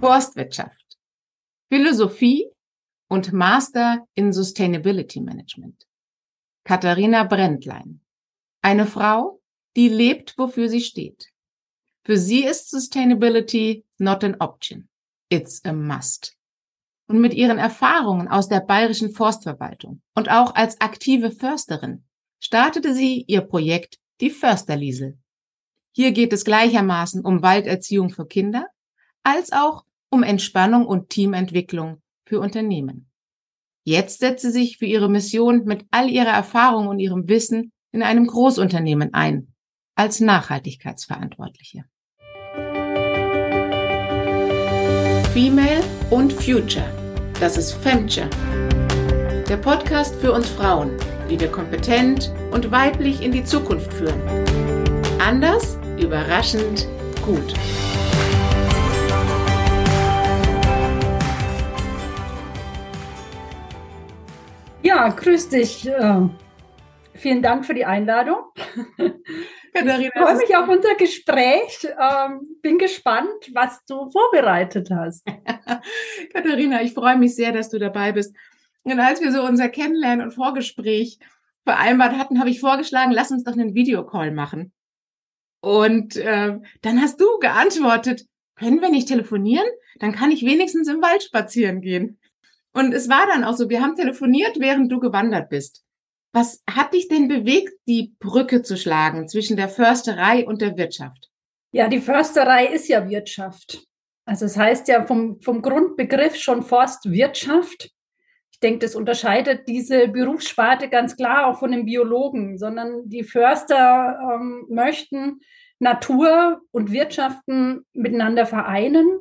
Forstwirtschaft, Philosophie und Master in Sustainability Management. Katharina Brändlein. Eine Frau, die lebt, wofür sie steht. Für sie ist Sustainability not an option. It's a must. Und mit ihren Erfahrungen aus der bayerischen Forstverwaltung und auch als aktive Försterin startete sie ihr Projekt Die Försterliesel. Hier geht es gleichermaßen um Walderziehung für Kinder als auch um Entspannung und Teamentwicklung für Unternehmen. Jetzt setzt sie sich für ihre Mission mit all ihrer Erfahrung und ihrem Wissen in einem Großunternehmen ein, als Nachhaltigkeitsverantwortliche. Female und Future. Das ist Femture. Der Podcast für uns Frauen, wie wir kompetent und weiblich in die Zukunft führen. Anders, überraschend, gut. Ja, grüß dich. Äh, vielen Dank für die Einladung. Katharina, ich freue mich auf unser Gespräch. Ähm, bin gespannt, was du vorbereitet hast. Katharina, ich freue mich sehr, dass du dabei bist. Und als wir so unser Kennenlernen und Vorgespräch vereinbart hatten, habe ich vorgeschlagen, lass uns doch einen Videocall machen. Und äh, dann hast du geantwortet, können wir nicht telefonieren? Dann kann ich wenigstens im Wald spazieren gehen. Und es war dann auch so, wir haben telefoniert, während du gewandert bist. Was hat dich denn bewegt, die Brücke zu schlagen zwischen der Försterei und der Wirtschaft? Ja, die Försterei ist ja Wirtschaft. Also es heißt ja vom, vom Grundbegriff schon Forstwirtschaft. Ich denke, das unterscheidet diese Berufssparte ganz klar auch von den Biologen, sondern die Förster ähm, möchten Natur und Wirtschaften miteinander vereinen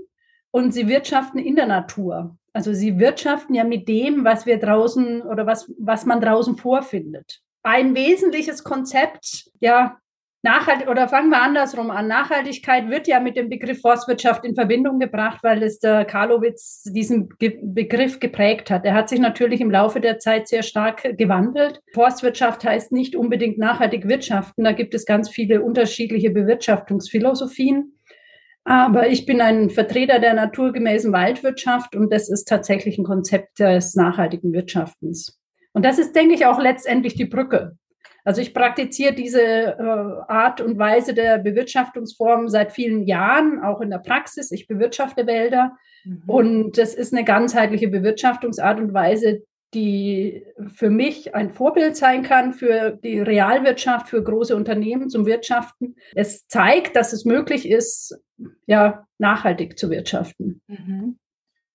und sie wirtschaften in der Natur. Also sie wirtschaften ja mit dem, was wir draußen oder was, was man draußen vorfindet. Ein wesentliches Konzept, ja, Nachhalt oder fangen wir andersrum an. Nachhaltigkeit wird ja mit dem Begriff Forstwirtschaft in Verbindung gebracht, weil es der Karlowitz diesen Ge Begriff geprägt hat. Er hat sich natürlich im Laufe der Zeit sehr stark gewandelt. Forstwirtschaft heißt nicht unbedingt nachhaltig wirtschaften. Da gibt es ganz viele unterschiedliche Bewirtschaftungsphilosophien. Aber ich bin ein Vertreter der naturgemäßen Waldwirtschaft und das ist tatsächlich ein Konzept des nachhaltigen Wirtschaftens. Und das ist, denke ich, auch letztendlich die Brücke. Also ich praktiziere diese äh, Art und Weise der Bewirtschaftungsform seit vielen Jahren, auch in der Praxis. Ich bewirtschafte Wälder mhm. und das ist eine ganzheitliche Bewirtschaftungsart und Weise, die für mich ein Vorbild sein kann für die Realwirtschaft, für große Unternehmen zum Wirtschaften. Es zeigt, dass es möglich ist, ja, nachhaltig zu wirtschaften. Mhm.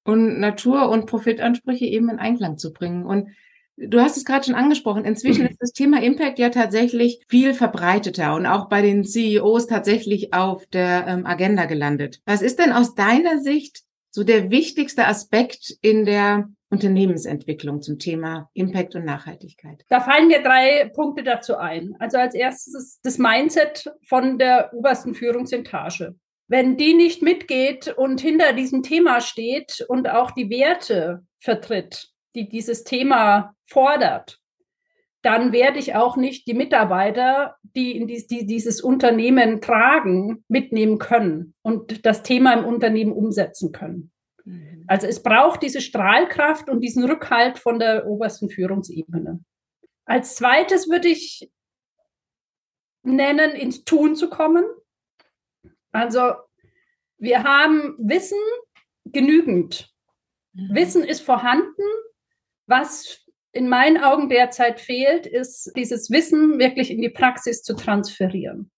Und Natur- und Profitansprüche eben in Einklang zu bringen. Und du hast es gerade schon angesprochen. Inzwischen ist das Thema Impact ja tatsächlich viel verbreiteter und auch bei den CEOs tatsächlich auf der ähm, Agenda gelandet. Was ist denn aus deiner Sicht so der wichtigste Aspekt in der Unternehmensentwicklung zum Thema Impact und Nachhaltigkeit? Da fallen mir drei Punkte dazu ein. Also als erstes das Mindset von der obersten Führungsetage. Wenn die nicht mitgeht und hinter diesem Thema steht und auch die Werte vertritt, die dieses Thema fordert, dann werde ich auch nicht die Mitarbeiter, die, in dies, die dieses Unternehmen tragen, mitnehmen können und das Thema im Unternehmen umsetzen können. Mhm. Also es braucht diese Strahlkraft und diesen Rückhalt von der obersten Führungsebene. Als zweites würde ich nennen, ins Tun zu kommen. Also wir haben Wissen genügend. Mhm. Wissen ist vorhanden. Was in meinen Augen derzeit fehlt, ist dieses Wissen wirklich in die Praxis zu transferieren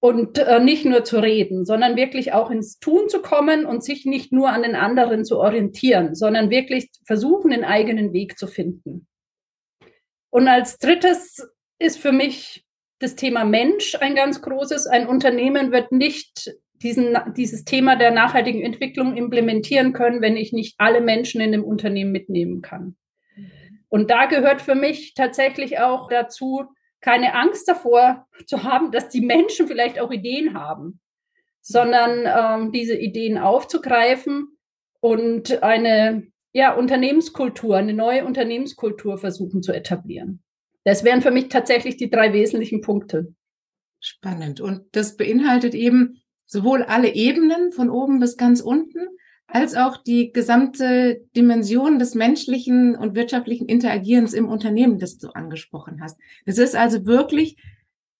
und äh, nicht nur zu reden, sondern wirklich auch ins Tun zu kommen und sich nicht nur an den anderen zu orientieren, sondern wirklich versuchen, den eigenen Weg zu finden. Und als drittes ist für mich das Thema Mensch ein ganz großes. Ein Unternehmen wird nicht diesen, dieses Thema der nachhaltigen Entwicklung implementieren können, wenn ich nicht alle Menschen in dem Unternehmen mitnehmen kann. Mhm. Und da gehört für mich tatsächlich auch dazu, keine Angst davor zu haben, dass die Menschen vielleicht auch Ideen haben, sondern ähm, diese Ideen aufzugreifen und eine ja, Unternehmenskultur, eine neue Unternehmenskultur versuchen zu etablieren. Das wären für mich tatsächlich die drei wesentlichen Punkte. Spannend. Und das beinhaltet eben sowohl alle Ebenen von oben bis ganz unten, als auch die gesamte Dimension des menschlichen und wirtschaftlichen Interagierens im Unternehmen, das du angesprochen hast. Es ist also wirklich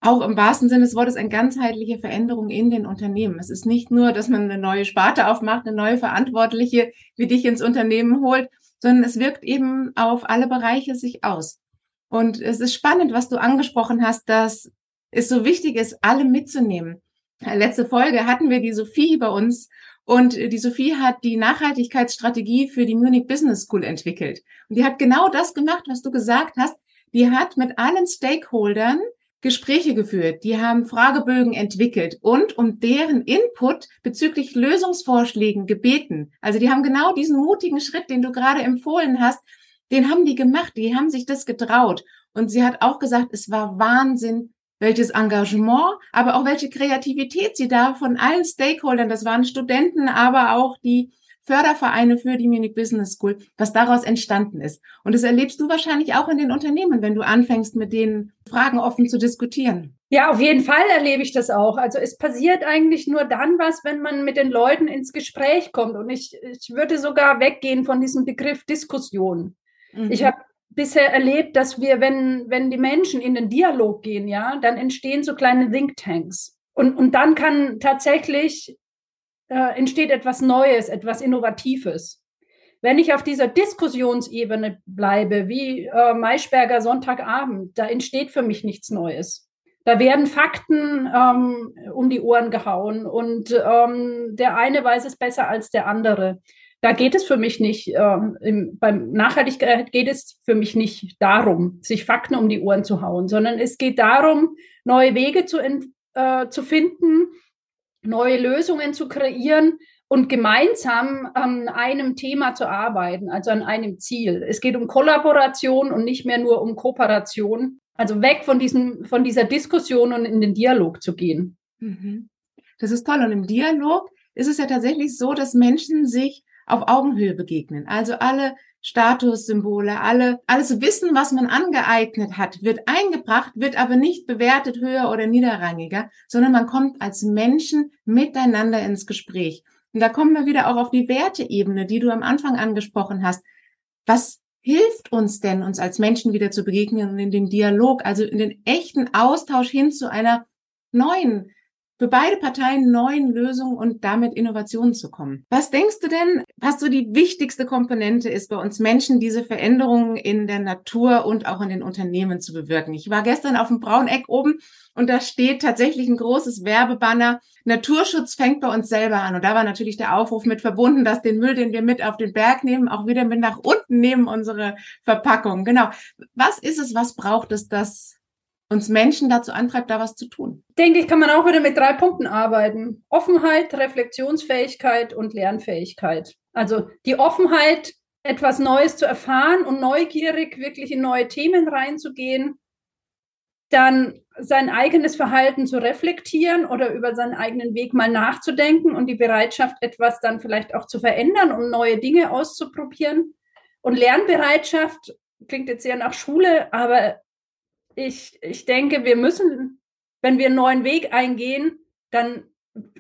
auch im wahrsten Sinne des Wortes eine ganzheitliche Veränderung in den Unternehmen. Es ist nicht nur, dass man eine neue Sparte aufmacht, eine neue Verantwortliche wie dich ins Unternehmen holt, sondern es wirkt eben auf alle Bereiche sich aus. Und es ist spannend, was du angesprochen hast, dass es so wichtig ist, alle mitzunehmen. Letzte Folge hatten wir die Sophie bei uns und die Sophie hat die Nachhaltigkeitsstrategie für die Munich Business School entwickelt. Und die hat genau das gemacht, was du gesagt hast. Die hat mit allen Stakeholdern Gespräche geführt, die haben Fragebögen entwickelt und um deren Input bezüglich Lösungsvorschlägen gebeten. Also die haben genau diesen mutigen Schritt, den du gerade empfohlen hast, den haben die gemacht, die haben sich das getraut. Und sie hat auch gesagt, es war Wahnsinn, welches Engagement, aber auch welche Kreativität sie da von allen Stakeholdern, das waren Studenten, aber auch die Fördervereine für die Munich Business School, was daraus entstanden ist. Und das erlebst du wahrscheinlich auch in den Unternehmen, wenn du anfängst, mit denen Fragen offen zu diskutieren. Ja, auf jeden Fall erlebe ich das auch. Also es passiert eigentlich nur dann was, wenn man mit den Leuten ins Gespräch kommt. Und ich, ich würde sogar weggehen von diesem Begriff Diskussion. Mhm. Ich habe bisher erlebt, dass wir, wenn, wenn die Menschen in den Dialog gehen, ja, dann entstehen so kleine Thinktanks. Und, und dann kann tatsächlich äh, entsteht etwas Neues, etwas Innovatives. Wenn ich auf dieser Diskussionsebene bleibe, wie äh, Maischberger Sonntagabend, da entsteht für mich nichts Neues. Da werden Fakten ähm, um die Ohren gehauen und ähm, der eine weiß es besser als der andere. Da geht es für mich nicht, ähm, im, beim Nachhaltigkeit geht es für mich nicht darum, sich Fakten um die Ohren zu hauen, sondern es geht darum, neue Wege zu, äh, zu finden, neue Lösungen zu kreieren und gemeinsam an einem Thema zu arbeiten, also an einem Ziel. Es geht um Kollaboration und nicht mehr nur um Kooperation. Also weg von, diesem, von dieser Diskussion und in den Dialog zu gehen. Mhm. Das ist toll. Und im Dialog ist es ja tatsächlich so, dass Menschen sich auf Augenhöhe begegnen. Also alle Statussymbole, alle, alles Wissen, was man angeeignet hat, wird eingebracht, wird aber nicht bewertet höher oder niederrangiger, sondern man kommt als Menschen miteinander ins Gespräch. Und da kommen wir wieder auch auf die Werteebene, die du am Anfang angesprochen hast. Was hilft uns denn, uns als Menschen wieder zu begegnen und in den Dialog, also in den echten Austausch hin zu einer neuen für beide Parteien neuen Lösungen und damit Innovationen zu kommen. Was denkst du denn, was so die wichtigste Komponente ist bei uns Menschen, diese Veränderungen in der Natur und auch in den Unternehmen zu bewirken? Ich war gestern auf dem Brauneck oben und da steht tatsächlich ein großes Werbebanner. Naturschutz fängt bei uns selber an. Und da war natürlich der Aufruf mit verbunden, dass den Müll, den wir mit auf den Berg nehmen, auch wieder mit nach unten nehmen, unsere Verpackung. Genau. Was ist es, was braucht es, dass uns Menschen dazu antreibt, da was zu tun? Denke ich, kann man auch wieder mit drei Punkten arbeiten. Offenheit, Reflexionsfähigkeit und Lernfähigkeit. Also die Offenheit, etwas Neues zu erfahren und neugierig wirklich in neue Themen reinzugehen. Dann sein eigenes Verhalten zu reflektieren oder über seinen eigenen Weg mal nachzudenken und die Bereitschaft, etwas dann vielleicht auch zu verändern und neue Dinge auszuprobieren. Und Lernbereitschaft klingt jetzt sehr nach Schule, aber ich, ich denke, wir müssen, wenn wir einen neuen Weg eingehen, dann,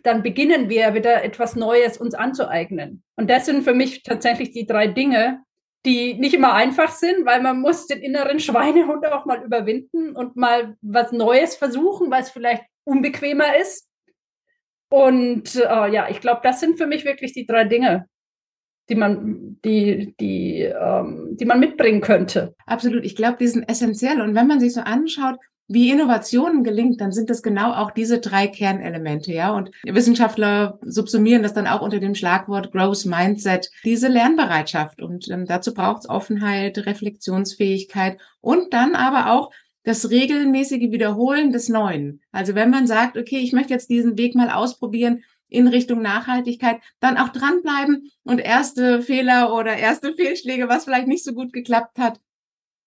dann beginnen wir wieder etwas Neues uns anzueignen. Und das sind für mich tatsächlich die drei Dinge, die nicht immer einfach sind, weil man muss den inneren Schweinehund auch mal überwinden und mal was Neues versuchen, was vielleicht unbequemer ist. Und äh, ja, ich glaube, das sind für mich wirklich die drei Dinge, die man, die, die, ähm, die man mitbringen könnte. Absolut. Ich glaube, die sind essentiell. Und wenn man sich so anschaut, wie Innovationen gelingt, dann sind das genau auch diese drei Kernelemente, ja. Und Wissenschaftler subsumieren das dann auch unter dem Schlagwort Growth Mindset, diese Lernbereitschaft. Und ähm, dazu braucht es Offenheit, Reflexionsfähigkeit und dann aber auch das regelmäßige Wiederholen des Neuen. Also wenn man sagt, okay, ich möchte jetzt diesen Weg mal ausprobieren, in Richtung Nachhaltigkeit, dann auch dranbleiben und erste Fehler oder erste Fehlschläge, was vielleicht nicht so gut geklappt hat,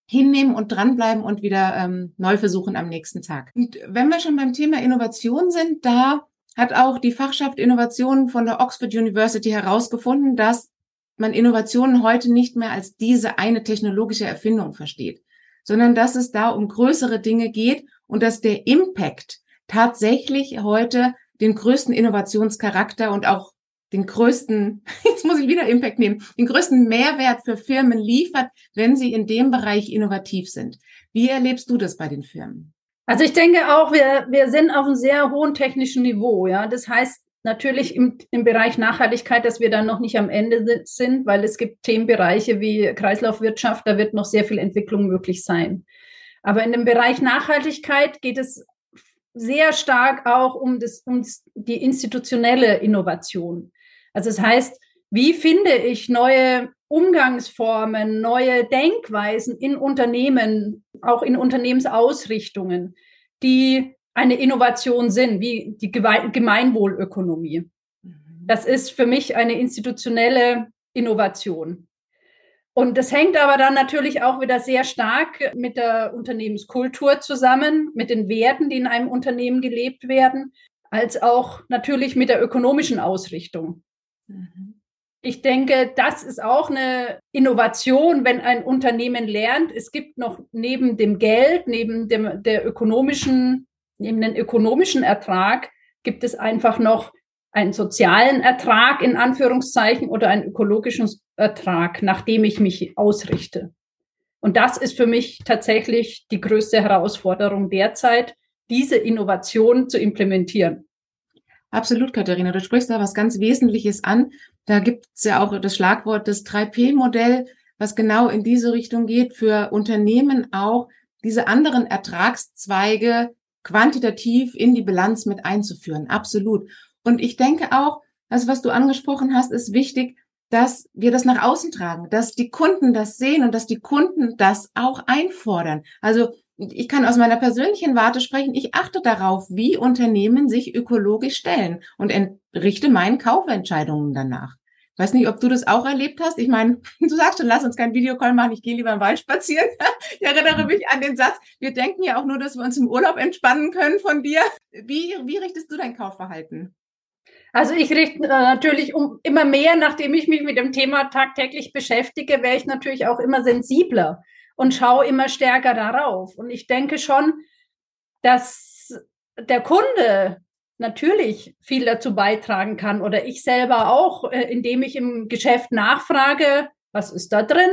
hinnehmen und dranbleiben und wieder ähm, neu versuchen am nächsten Tag. Und wenn wir schon beim Thema Innovation sind, da hat auch die Fachschaft Innovation von der Oxford University herausgefunden, dass man Innovationen heute nicht mehr als diese eine technologische Erfindung versteht, sondern dass es da um größere Dinge geht und dass der Impact tatsächlich heute den größten Innovationscharakter und auch den größten, jetzt muss ich wieder Impact nehmen, den größten Mehrwert für Firmen liefert, wenn sie in dem Bereich innovativ sind. Wie erlebst du das bei den Firmen? Also ich denke auch, wir, wir sind auf einem sehr hohen technischen Niveau. Ja, das heißt natürlich im, im Bereich Nachhaltigkeit, dass wir dann noch nicht am Ende sind, weil es gibt Themenbereiche wie Kreislaufwirtschaft, da wird noch sehr viel Entwicklung möglich sein. Aber in dem Bereich Nachhaltigkeit geht es sehr stark auch um, das, um die institutionelle Innovation. Also das heißt, wie finde ich neue Umgangsformen, neue Denkweisen in Unternehmen, auch in Unternehmensausrichtungen, die eine Innovation sind, wie die Gemeinwohlökonomie. Mhm. Das ist für mich eine institutionelle Innovation. Und das hängt aber dann natürlich auch wieder sehr stark mit der Unternehmenskultur zusammen, mit den Werten, die in einem Unternehmen gelebt werden, als auch natürlich mit der ökonomischen Ausrichtung. Mhm. Ich denke, das ist auch eine Innovation, wenn ein Unternehmen lernt, es gibt noch neben dem Geld, neben dem, der ökonomischen, neben dem ökonomischen Ertrag, gibt es einfach noch einen sozialen Ertrag in Anführungszeichen oder einen ökologischen Ertrag, nach dem ich mich ausrichte. Und das ist für mich tatsächlich die größte Herausforderung derzeit, diese Innovation zu implementieren. Absolut, Katharina. Du sprichst da was ganz Wesentliches an. Da gibt es ja auch das Schlagwort das 3P-Modell, was genau in diese Richtung geht, für Unternehmen auch diese anderen Ertragszweige quantitativ in die Bilanz mit einzuführen. Absolut. Und ich denke auch, das, was du angesprochen hast, ist wichtig, dass wir das nach außen tragen, dass die Kunden das sehen und dass die Kunden das auch einfordern. Also ich kann aus meiner persönlichen Warte sprechen. Ich achte darauf, wie Unternehmen sich ökologisch stellen und richte meinen Kaufentscheidungen danach. Ich weiß nicht, ob du das auch erlebt hast. Ich meine, du sagst schon, lass uns kein Videocall machen, ich gehe lieber im Wald spazieren. Ich erinnere mich an den Satz, wir denken ja auch nur, dass wir uns im Urlaub entspannen können von dir. Wie, wie richtest du dein Kaufverhalten? Also ich richte äh, natürlich um immer mehr, nachdem ich mich mit dem Thema tagtäglich beschäftige, wäre ich natürlich auch immer sensibler und schaue immer stärker darauf. Und ich denke schon, dass der Kunde natürlich viel dazu beitragen kann oder ich selber auch, äh, indem ich im Geschäft nachfrage, was ist da drin?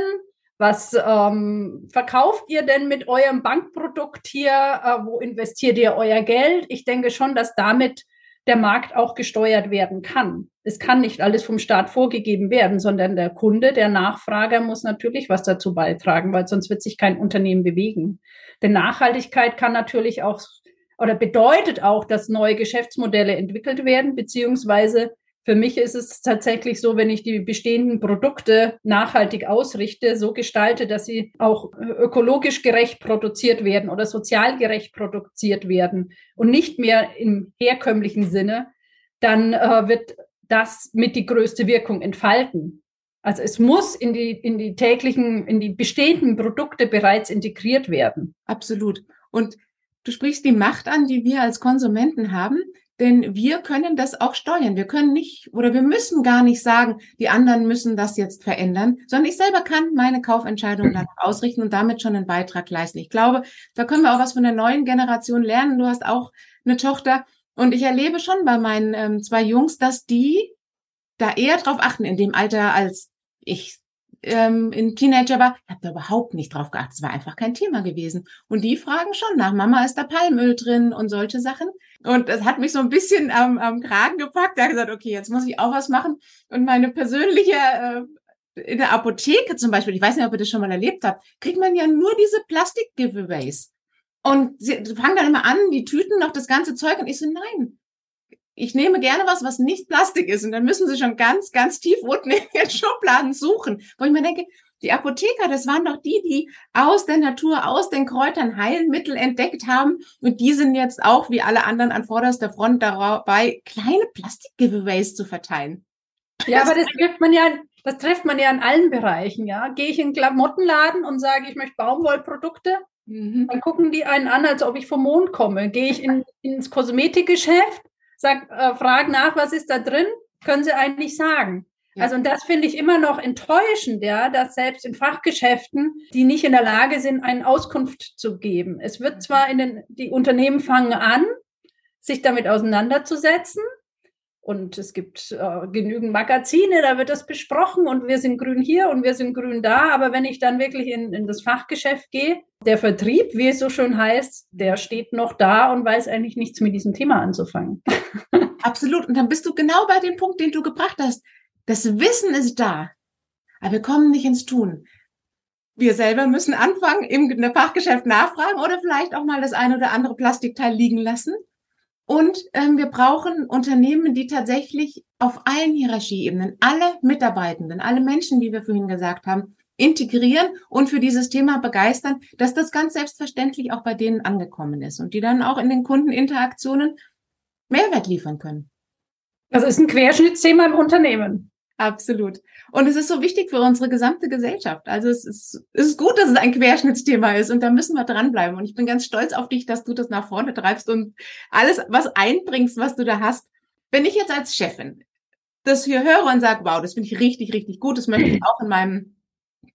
Was ähm, verkauft ihr denn mit eurem Bankprodukt hier? Äh, wo investiert ihr euer Geld? Ich denke schon, dass damit der Markt auch gesteuert werden kann. Es kann nicht alles vom Staat vorgegeben werden, sondern der Kunde, der Nachfrager muss natürlich was dazu beitragen, weil sonst wird sich kein Unternehmen bewegen. Denn Nachhaltigkeit kann natürlich auch oder bedeutet auch, dass neue Geschäftsmodelle entwickelt werden, beziehungsweise für mich ist es tatsächlich so, wenn ich die bestehenden Produkte nachhaltig ausrichte, so gestalte, dass sie auch ökologisch gerecht produziert werden oder sozial gerecht produziert werden und nicht mehr im herkömmlichen Sinne, dann äh, wird das mit die größte Wirkung entfalten. Also es muss in die, in die täglichen, in die bestehenden Produkte bereits integriert werden. Absolut. Und du sprichst die Macht an, die wir als Konsumenten haben. Denn wir können das auch steuern. Wir können nicht oder wir müssen gar nicht sagen, die anderen müssen das jetzt verändern, sondern ich selber kann meine Kaufentscheidung danach ausrichten und damit schon einen Beitrag leisten. Ich glaube, da können wir auch was von der neuen Generation lernen. Du hast auch eine Tochter und ich erlebe schon bei meinen ähm, zwei Jungs, dass die da eher drauf achten in dem Alter als ich ähm, in Teenager war, habe da überhaupt nicht drauf geachtet. Es war einfach kein Thema gewesen. Und die fragen schon nach, Mama, ist da Palmöl drin und solche Sachen. Und das hat mich so ein bisschen am, am Kragen gepackt. Da gesagt, okay, jetzt muss ich auch was machen. Und meine persönliche, äh, in der Apotheke zum Beispiel, ich weiß nicht, ob ihr das schon mal erlebt habt, kriegt man ja nur diese Plastik-Giveaways. Und sie fangen dann immer an, die Tüten noch das ganze Zeug. Und ich so, nein, ich nehme gerne was, was nicht Plastik ist. Und dann müssen sie schon ganz, ganz tief unten in den Schubladen suchen. Wo ich mir denke, die Apotheker, das waren doch die, die aus der Natur, aus den Kräutern Heilmittel entdeckt haben. Und die sind jetzt auch, wie alle anderen, an vorderster Front dabei, kleine Plastik-Giveaways zu verteilen. Ja, aber das trifft man ja, das trifft man ja in allen Bereichen, ja. Gehe ich in einen Klamottenladen und sage, ich möchte Baumwollprodukte, mhm. dann gucken die einen an, als ob ich vom Mond komme. Gehe ich in, ins Kosmetikgeschäft, sag, äh, frage nach, was ist da drin, können sie eigentlich sagen. Ja. Also und das finde ich immer noch enttäuschend, ja, dass selbst in Fachgeschäften, die nicht in der Lage sind, eine Auskunft zu geben. Es wird zwar in den, die Unternehmen fangen an, sich damit auseinanderzusetzen. Und es gibt äh, genügend Magazine, da wird das besprochen und wir sind grün hier und wir sind grün da. Aber wenn ich dann wirklich in, in das Fachgeschäft gehe, der Vertrieb, wie es so schön heißt, der steht noch da und weiß eigentlich nichts mit diesem Thema anzufangen. Absolut. Und dann bist du genau bei dem Punkt, den du gebracht hast. Das Wissen ist da, aber wir kommen nicht ins Tun. Wir selber müssen anfangen, im Fachgeschäft nachfragen oder vielleicht auch mal das ein oder andere Plastikteil liegen lassen und ähm, wir brauchen Unternehmen, die tatsächlich auf allen Hierarchieebenen alle Mitarbeitenden, alle Menschen, wie wir vorhin gesagt haben, integrieren und für dieses Thema begeistern, dass das ganz selbstverständlich auch bei denen angekommen ist und die dann auch in den Kundeninteraktionen Mehrwert liefern können. Das ist ein Querschnittsthema im Unternehmen. Absolut. Und es ist so wichtig für unsere gesamte Gesellschaft. Also es ist, es ist gut, dass es ein Querschnittsthema ist und da müssen wir dranbleiben. Und ich bin ganz stolz auf dich, dass du das nach vorne treibst und alles, was einbringst, was du da hast. Wenn ich jetzt als Chefin das hier höre und sage, wow, das finde ich richtig, richtig gut, das möchte ich auch in meinem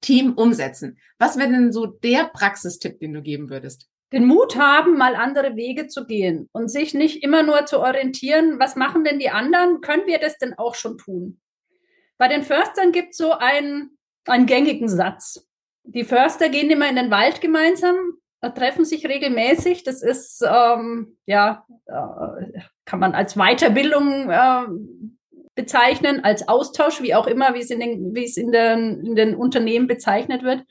Team umsetzen. Was wäre denn so der Praxistipp, den du geben würdest? Den Mut haben, mal andere Wege zu gehen und sich nicht immer nur zu orientieren, was machen denn die anderen? Können wir das denn auch schon tun? Bei den Förstern gibt es so einen, einen gängigen Satz. Die Förster gehen immer in den Wald gemeinsam, äh, treffen sich regelmäßig. Das ist, ähm, ja, äh, kann man als Weiterbildung äh, bezeichnen, als Austausch, wie auch immer, wie es in den, in den, in den Unternehmen bezeichnet wird.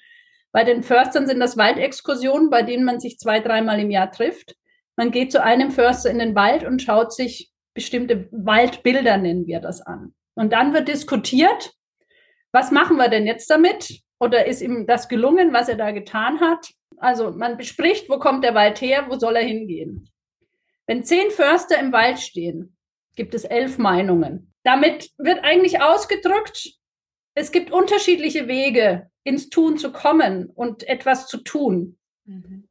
Bei den Förstern sind das Waldexkursionen, bei denen man sich zwei, dreimal im Jahr trifft. Man geht zu einem Förster in den Wald und schaut sich bestimmte Waldbilder, nennen wir das an. Und dann wird diskutiert, was machen wir denn jetzt damit? Oder ist ihm das gelungen, was er da getan hat? Also man bespricht, wo kommt der Wald her, wo soll er hingehen? Wenn zehn Förster im Wald stehen, gibt es elf Meinungen. Damit wird eigentlich ausgedrückt, es gibt unterschiedliche Wege, ins Tun zu kommen und etwas zu tun. Mhm.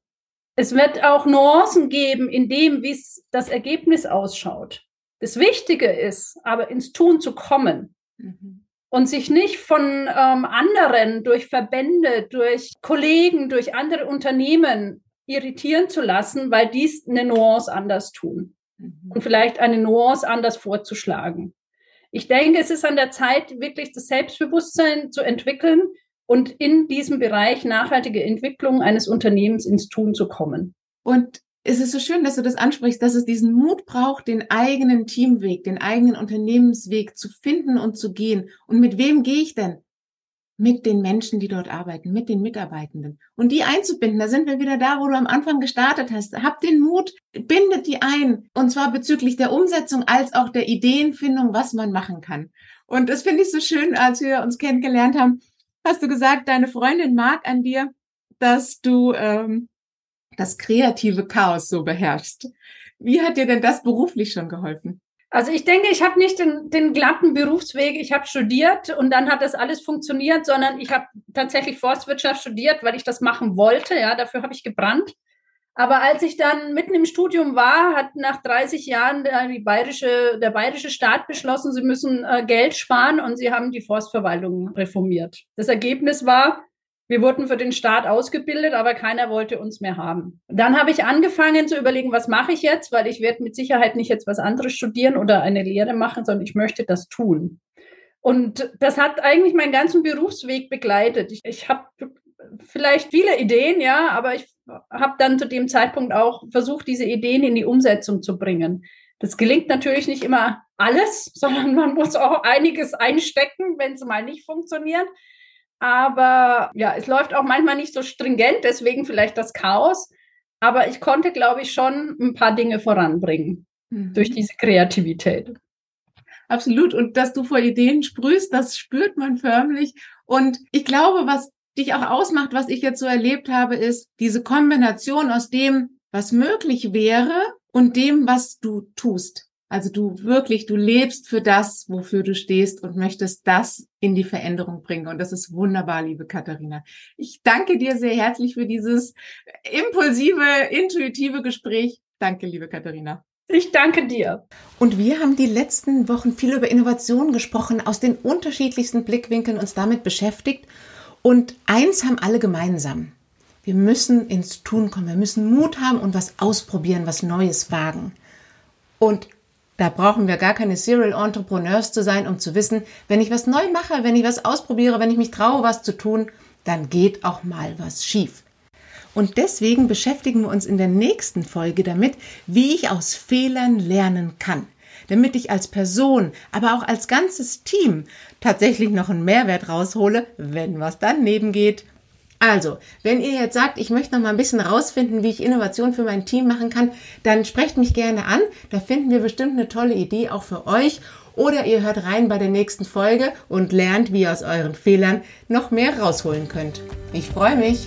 Es wird auch Nuancen geben in dem, wie es das Ergebnis ausschaut. Das Wichtige ist, aber ins Tun zu kommen mhm. und sich nicht von ähm, anderen durch Verbände, durch Kollegen, durch andere Unternehmen irritieren zu lassen, weil dies eine Nuance anders tun mhm. und vielleicht eine Nuance anders vorzuschlagen. Ich denke, es ist an der Zeit, wirklich das Selbstbewusstsein zu entwickeln und in diesem Bereich nachhaltige Entwicklung eines Unternehmens ins Tun zu kommen. Und es ist so schön, dass du das ansprichst, dass es diesen Mut braucht, den eigenen Teamweg, den eigenen Unternehmensweg zu finden und zu gehen. Und mit wem gehe ich denn? Mit den Menschen, die dort arbeiten, mit den Mitarbeitenden. Und die einzubinden, da sind wir wieder da, wo du am Anfang gestartet hast. Hab den Mut, bindet die ein. Und zwar bezüglich der Umsetzung als auch der Ideenfindung, was man machen kann. Und das finde ich so schön, als wir uns kennengelernt haben, hast du gesagt, deine Freundin mag an dir, dass du ähm, das kreative Chaos so beherrschst. Wie hat dir denn das beruflich schon geholfen? Also ich denke, ich habe nicht den, den glatten Berufsweg. Ich habe studiert und dann hat das alles funktioniert, sondern ich habe tatsächlich Forstwirtschaft studiert, weil ich das machen wollte. Ja, dafür habe ich gebrannt. Aber als ich dann mitten im Studium war, hat nach 30 Jahren der, die bayerische, der bayerische Staat beschlossen, sie müssen äh, Geld sparen und sie haben die Forstverwaltung reformiert. Das Ergebnis war, wir wurden für den Staat ausgebildet, aber keiner wollte uns mehr haben. Dann habe ich angefangen zu überlegen, was mache ich jetzt, weil ich werde mit Sicherheit nicht jetzt was anderes studieren oder eine Lehre machen, sondern ich möchte das tun. Und das hat eigentlich meinen ganzen Berufsweg begleitet. Ich, ich habe vielleicht viele Ideen, ja, aber ich habe dann zu dem Zeitpunkt auch versucht, diese Ideen in die Umsetzung zu bringen. Das gelingt natürlich nicht immer alles, sondern man muss auch einiges einstecken, wenn es mal nicht funktioniert. Aber ja, es läuft auch manchmal nicht so stringent, deswegen vielleicht das Chaos. Aber ich konnte, glaube ich, schon ein paar Dinge voranbringen mhm. durch diese Kreativität. Absolut. Und dass du vor Ideen sprühst, das spürt man förmlich. Und ich glaube, was dich auch ausmacht, was ich jetzt so erlebt habe, ist diese Kombination aus dem, was möglich wäre und dem, was du tust. Also du wirklich, du lebst für das, wofür du stehst und möchtest das in die Veränderung bringen. Und das ist wunderbar, liebe Katharina. Ich danke dir sehr herzlich für dieses impulsive, intuitive Gespräch. Danke, liebe Katharina. Ich danke dir. Und wir haben die letzten Wochen viel über Innovation gesprochen, aus den unterschiedlichsten Blickwinkeln uns damit beschäftigt. Und eins haben alle gemeinsam. Wir müssen ins Tun kommen. Wir müssen Mut haben und was ausprobieren, was Neues wagen. Und da brauchen wir gar keine Serial Entrepreneurs zu sein, um zu wissen, wenn ich was neu mache, wenn ich was ausprobiere, wenn ich mich traue, was zu tun, dann geht auch mal was schief. Und deswegen beschäftigen wir uns in der nächsten Folge damit, wie ich aus Fehlern lernen kann. Damit ich als Person, aber auch als ganzes Team tatsächlich noch einen Mehrwert raushole, wenn was daneben geht. Also, wenn ihr jetzt sagt, ich möchte noch mal ein bisschen rausfinden, wie ich Innovation für mein Team machen kann, dann sprecht mich gerne an. Da finden wir bestimmt eine tolle Idee auch für euch. Oder ihr hört rein bei der nächsten Folge und lernt, wie ihr aus euren Fehlern noch mehr rausholen könnt. Ich freue mich.